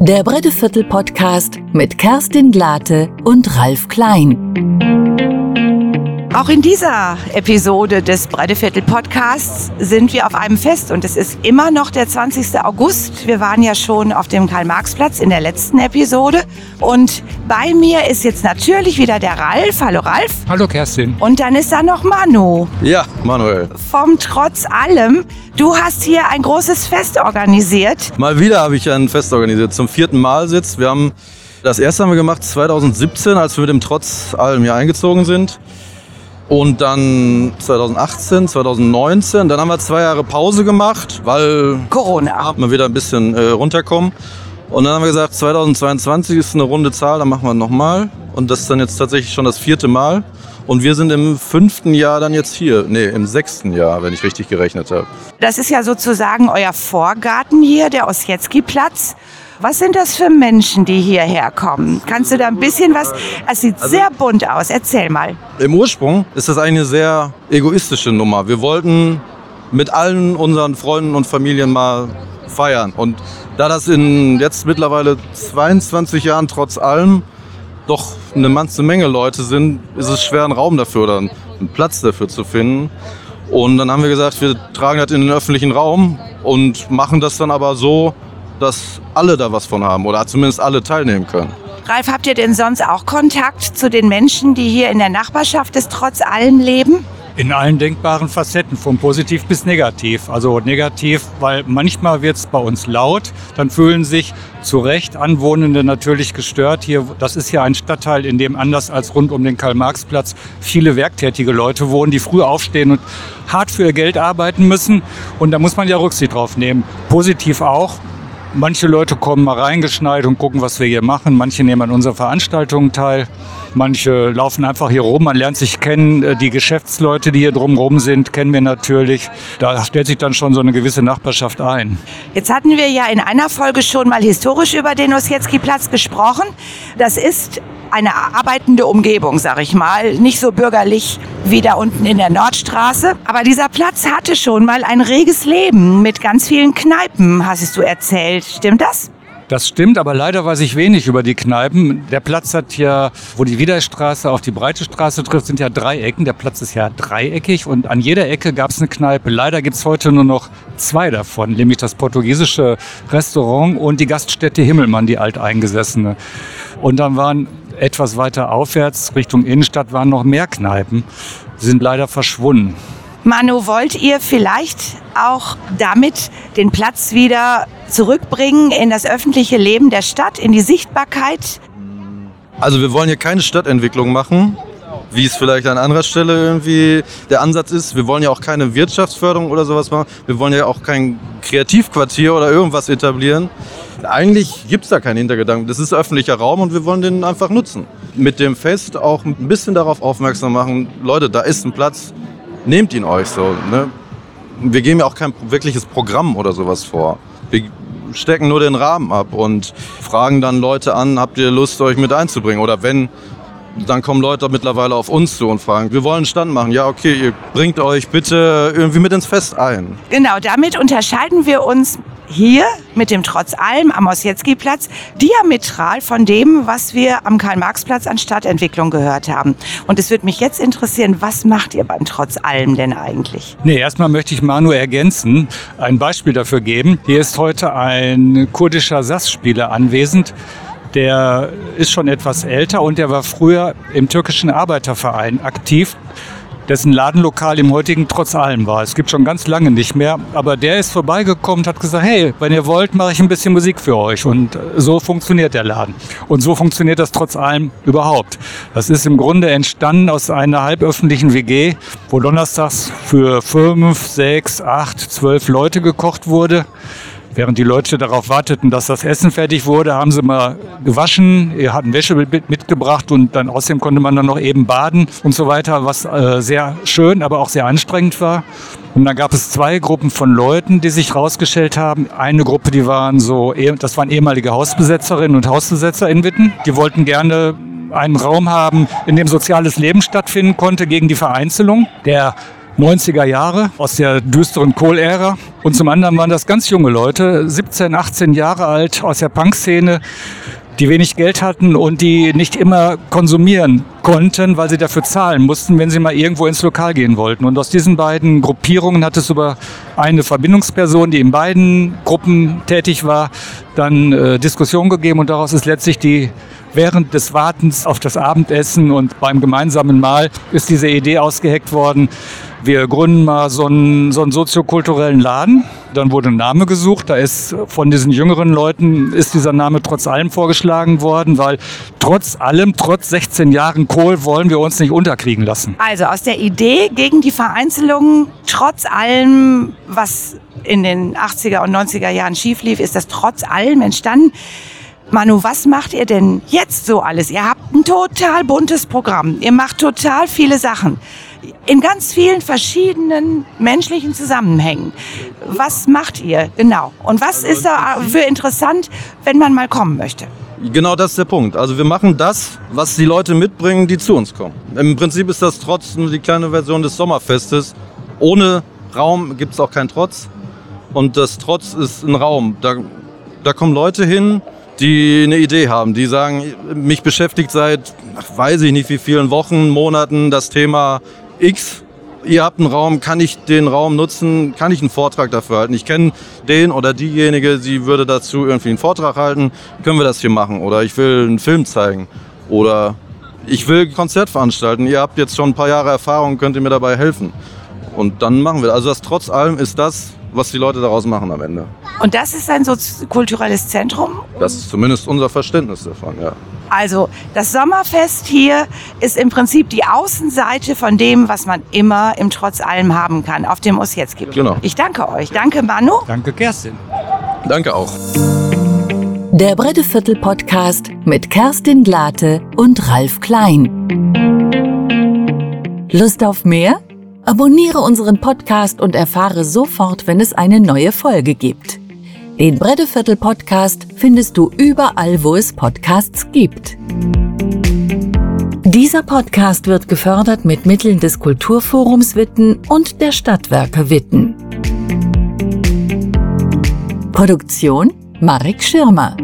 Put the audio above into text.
Der Bretteviertel Podcast mit Kerstin Glate und Ralf Klein. Auch in dieser Episode des Breideviertel Podcasts sind wir auf einem Fest und es ist immer noch der 20. August. Wir waren ja schon auf dem Karl-Marx-Platz in der letzten Episode und bei mir ist jetzt natürlich wieder der Ralf. Hallo Ralf. Hallo Kerstin. Und dann ist da noch Manu. Ja, Manuel. Vom Trotz allem. Du hast hier ein großes Fest organisiert. Mal wieder habe ich ein Fest organisiert. Zum vierten Mal sitzt. Wir haben das erste haben wir gemacht 2017, als wir mit dem Trotz allem hier eingezogen sind. Und dann 2018, 2019, dann haben wir zwei Jahre Pause gemacht, weil Corona. wir wieder ein bisschen äh, runterkommen. Und dann haben wir gesagt, 2022 ist eine runde Zahl, dann machen wir nochmal. Und das ist dann jetzt tatsächlich schon das vierte Mal. Und wir sind im fünften Jahr dann jetzt hier. Nee, im sechsten Jahr, wenn ich richtig gerechnet habe. Das ist ja sozusagen euer Vorgarten hier, der Ossietzky-Platz. Was sind das für Menschen, die hierher kommen? Kannst du da ein bisschen was? Es sieht Also- sehr bunt aus. Erzähl mal. Im Ursprung ist das eine sehr egoistische Nummer. Wir wollten mit allen unseren Freunden und Familien mal feiern. Und da das in jetzt mittlerweile 22 Jahren trotz allem doch eine ganze Menge Leute sind, ist es schwer, einen Raum dafür oder einen Platz dafür zu finden. Und dann haben wir gesagt, wir tragen das in den öffentlichen Raum und machen das dann aber so, dass alle da was von haben oder zumindest alle teilnehmen können. Ralf, habt ihr denn sonst auch Kontakt zu den Menschen, die hier in der Nachbarschaft des trotz allem leben? In allen denkbaren Facetten, von positiv bis negativ. Also negativ, weil manchmal wird es bei uns laut, dann fühlen sich zu Recht Anwohnende natürlich gestört. Hier, das ist ja ein Stadtteil, in dem anders als rund um den Karl-Marx-Platz viele werktätige Leute wohnen, die früh aufstehen und hart für ihr Geld arbeiten müssen. Und da muss man ja Rücksicht drauf nehmen. Positiv auch. Manche Leute kommen mal reingeschneit und gucken, was wir hier machen. Manche nehmen an unseren Veranstaltungen teil. Manche laufen einfach hier rum. Man lernt sich kennen. Äh, Die Geschäftsleute, die hier drumherum sind, kennen wir natürlich. Da stellt sich dann schon so eine gewisse Nachbarschaft ein. Jetzt hatten wir ja in einer Folge schon mal historisch über den Ossietzky-Platz gesprochen. Das ist eine arbeitende Umgebung, sag ich mal. Nicht so bürgerlich wie da unten in der Nordstraße. Aber dieser Platz hatte schon mal ein reges Leben mit ganz vielen Kneipen, hast du erzählt. Stimmt das? Das stimmt, aber leider weiß ich wenig über die Kneipen. Der Platz hat ja, wo die Wiederstraße auf die Breite Straße trifft, sind ja drei Ecken. Der Platz ist ja dreieckig und an jeder Ecke gab es eine Kneipe. Leider gibt es heute nur noch zwei davon, nämlich das portugiesische Restaurant und die Gaststätte Himmelmann, die alteingesessene. Und dann waren etwas weiter aufwärts Richtung Innenstadt waren noch mehr Kneipen. Die sind leider verschwunden. Manu, wollt ihr vielleicht auch damit den Platz wieder zurückbringen in das öffentliche Leben der Stadt, in die Sichtbarkeit? Also wir wollen hier keine Stadtentwicklung machen, wie es vielleicht an anderer Stelle irgendwie der Ansatz ist. Wir wollen ja auch keine Wirtschaftsförderung oder sowas machen. Wir wollen ja auch kein Kreativquartier oder irgendwas etablieren. Eigentlich gibt es da keinen Hintergedanken. Das ist öffentlicher Raum und wir wollen den einfach nutzen. Mit dem Fest auch ein bisschen darauf aufmerksam machen, Leute, da ist ein Platz, nehmt ihn euch so. Ne? Wir geben ja auch kein wirkliches Programm oder sowas vor. Wir stecken nur den Rahmen ab und fragen dann Leute an, habt ihr Lust, euch mit einzubringen? Oder wenn, dann kommen Leute mittlerweile auf uns zu und fragen, wir wollen einen Stand machen. Ja, okay, ihr bringt euch bitte irgendwie mit ins Fest ein. Genau, damit unterscheiden wir uns hier mit dem Trotz allem am Ossietzky-Platz diametral von dem, was wir am Karl-Marx-Platz an Stadtentwicklung gehört haben. Und es würde mich jetzt interessieren, was macht ihr beim Trotz allem denn eigentlich? Nee, erstmal möchte ich Manu ergänzen, ein Beispiel dafür geben. Hier ist heute ein kurdischer Sassspieler anwesend. Der ist schon etwas älter und der war früher im türkischen Arbeiterverein aktiv, dessen Ladenlokal im heutigen Trotz allem war. Es gibt schon ganz lange nicht mehr, aber der ist vorbeigekommen und hat gesagt, hey, wenn ihr wollt, mache ich ein bisschen Musik für euch. Und so funktioniert der Laden. Und so funktioniert das trotz allem überhaupt. Das ist im Grunde entstanden aus einer halböffentlichen WG, wo donnerstags für fünf, sechs, acht, zwölf Leute gekocht wurde. Während die Leute darauf warteten, dass das Essen fertig wurde, haben sie mal gewaschen, hatten Wäsche mit- mitgebracht und dann außerdem konnte man dann noch eben baden und so weiter, was äh, sehr schön, aber auch sehr anstrengend war. Und dann gab es zwei Gruppen von Leuten, die sich rausgestellt haben. Eine Gruppe, die waren so, eh- das waren ehemalige Hausbesetzerinnen und Hausbesetzer in Witten. Die wollten gerne einen Raum haben, in dem soziales Leben stattfinden konnte gegen die Vereinzelung. Der 90er Jahre aus der düsteren Kohl-Ära. Und zum anderen waren das ganz junge Leute, 17, 18 Jahre alt aus der Punk-Szene, die wenig Geld hatten und die nicht immer konsumieren konnten, weil sie dafür zahlen mussten, wenn sie mal irgendwo ins Lokal gehen wollten. Und aus diesen beiden Gruppierungen hat es über eine Verbindungsperson, die in beiden Gruppen tätig war, dann äh, Diskussion gegeben und daraus ist letztlich die während des Wartens auf das Abendessen und beim gemeinsamen Mahl ist diese Idee ausgeheckt worden, wir gründen mal so einen, so einen soziokulturellen Laden. Dann wurde ein Name gesucht. Da ist von diesen jüngeren Leuten ist dieser Name trotz allem vorgeschlagen worden, weil trotz allem, trotz 16 Jahren Kohl wollen wir uns nicht unterkriegen lassen. Also aus der Idee gegen die Vereinzelung, trotz allem, was in den 80er und 90er Jahren schief lief, ist das trotz allem entstanden. Manu, was macht ihr denn jetzt so alles? Ihr habt ein total buntes Programm. Ihr macht total viele Sachen in ganz vielen verschiedenen menschlichen Zusammenhängen. Was macht ihr genau? Und was ist da für interessant, wenn man mal kommen möchte? Genau das ist der Punkt. Also wir machen das, was die Leute mitbringen, die zu uns kommen. Im Prinzip ist das Trotz nur die kleine Version des Sommerfestes. Ohne Raum gibt es auch keinen Trotz. Und das Trotz ist ein Raum. Da, da kommen Leute hin, die eine Idee haben, die sagen, mich beschäftigt seit, weiß ich nicht wie vielen Wochen, Monaten das Thema X, ihr habt einen Raum, kann ich den Raum nutzen, kann ich einen Vortrag dafür halten? Ich kenne den oder diejenige, sie würde dazu irgendwie einen Vortrag halten, können wir das hier machen? Oder ich will einen Film zeigen oder ich will ein Konzert veranstalten, ihr habt jetzt schon ein paar Jahre Erfahrung, könnt ihr mir dabei helfen? Und dann machen wir das. Also das trotz allem ist das, was die Leute daraus machen am Ende. Und das ist ein kulturelles Zentrum? Das ist zumindest unser Verständnis davon, ja. Also das Sommerfest hier ist im Prinzip die Außenseite von dem, was man immer im Trotz allem haben kann, auf dem es jetzt gibt. Genau. Ich danke euch. Danke Manu. Danke Kerstin. Danke auch. Der Bretteviertel Podcast mit Kerstin Glate und Ralf Klein. Lust auf mehr? Abonniere unseren Podcast und erfahre sofort, wenn es eine neue Folge gibt. Den Bretteviertel Podcast findest du überall, wo es Podcasts gibt. Dieser Podcast wird gefördert mit Mitteln des Kulturforums Witten und der Stadtwerke Witten. Produktion Marek Schirmer.